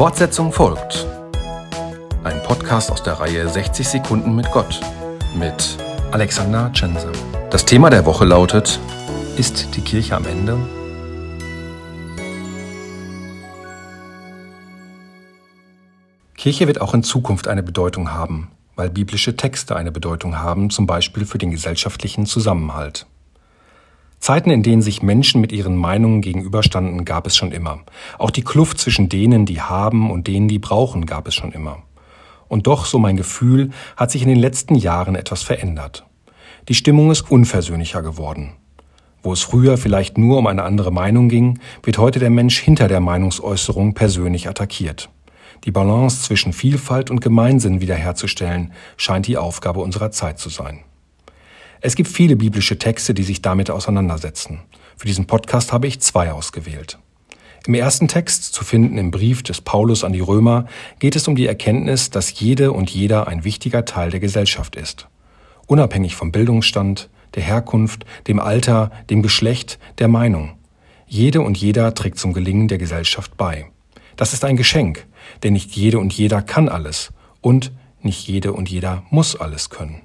Fortsetzung folgt. Ein Podcast aus der Reihe 60 Sekunden mit Gott mit Alexander Tschense. Das Thema der Woche lautet, ist die Kirche am Ende? Kirche wird auch in Zukunft eine Bedeutung haben, weil biblische Texte eine Bedeutung haben, zum Beispiel für den gesellschaftlichen Zusammenhalt. Zeiten, in denen sich Menschen mit ihren Meinungen gegenüberstanden, gab es schon immer. Auch die Kluft zwischen denen, die haben und denen, die brauchen, gab es schon immer. Und doch, so mein Gefühl, hat sich in den letzten Jahren etwas verändert. Die Stimmung ist unversöhnlicher geworden. Wo es früher vielleicht nur um eine andere Meinung ging, wird heute der Mensch hinter der Meinungsäußerung persönlich attackiert. Die Balance zwischen Vielfalt und Gemeinsinn wiederherzustellen, scheint die Aufgabe unserer Zeit zu sein. Es gibt viele biblische Texte, die sich damit auseinandersetzen. Für diesen Podcast habe ich zwei ausgewählt. Im ersten Text, zu finden im Brief des Paulus an die Römer, geht es um die Erkenntnis, dass jede und jeder ein wichtiger Teil der Gesellschaft ist. Unabhängig vom Bildungsstand, der Herkunft, dem Alter, dem Geschlecht, der Meinung. Jede und jeder trägt zum Gelingen der Gesellschaft bei. Das ist ein Geschenk, denn nicht jede und jeder kann alles und nicht jede und jeder muss alles können.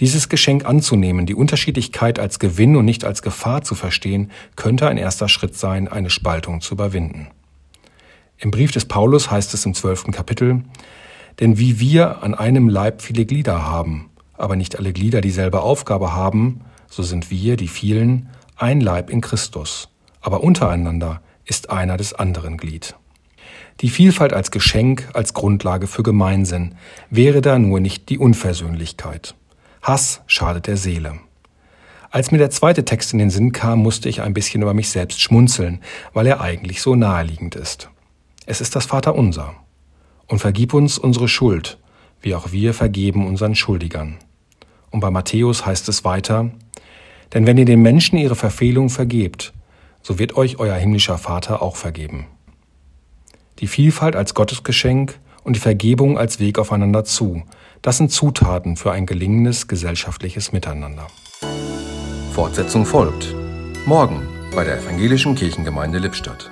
Dieses Geschenk anzunehmen, die Unterschiedlichkeit als Gewinn und nicht als Gefahr zu verstehen, könnte ein erster Schritt sein, eine Spaltung zu überwinden. Im Brief des Paulus heißt es im zwölften Kapitel, denn wie wir an einem Leib viele Glieder haben, aber nicht alle Glieder dieselbe Aufgabe haben, so sind wir, die vielen, ein Leib in Christus, aber untereinander ist einer des anderen Glied. Die Vielfalt als Geschenk, als Grundlage für Gemeinsinn, wäre da nur nicht die Unversöhnlichkeit. Hass schadet der Seele. Als mir der zweite Text in den Sinn kam, musste ich ein bisschen über mich selbst schmunzeln, weil er eigentlich so naheliegend ist. Es ist das Vaterunser. Und vergib uns unsere Schuld, wie auch wir vergeben unseren Schuldigern. Und bei Matthäus heißt es weiter, denn wenn ihr den Menschen ihre Verfehlung vergebt, so wird euch euer himmlischer Vater auch vergeben. Die Vielfalt als Gottesgeschenk und die Vergebung als Weg aufeinander zu. Das sind Zutaten für ein gelingendes gesellschaftliches Miteinander. Fortsetzung folgt. Morgen bei der Evangelischen Kirchengemeinde Lippstadt.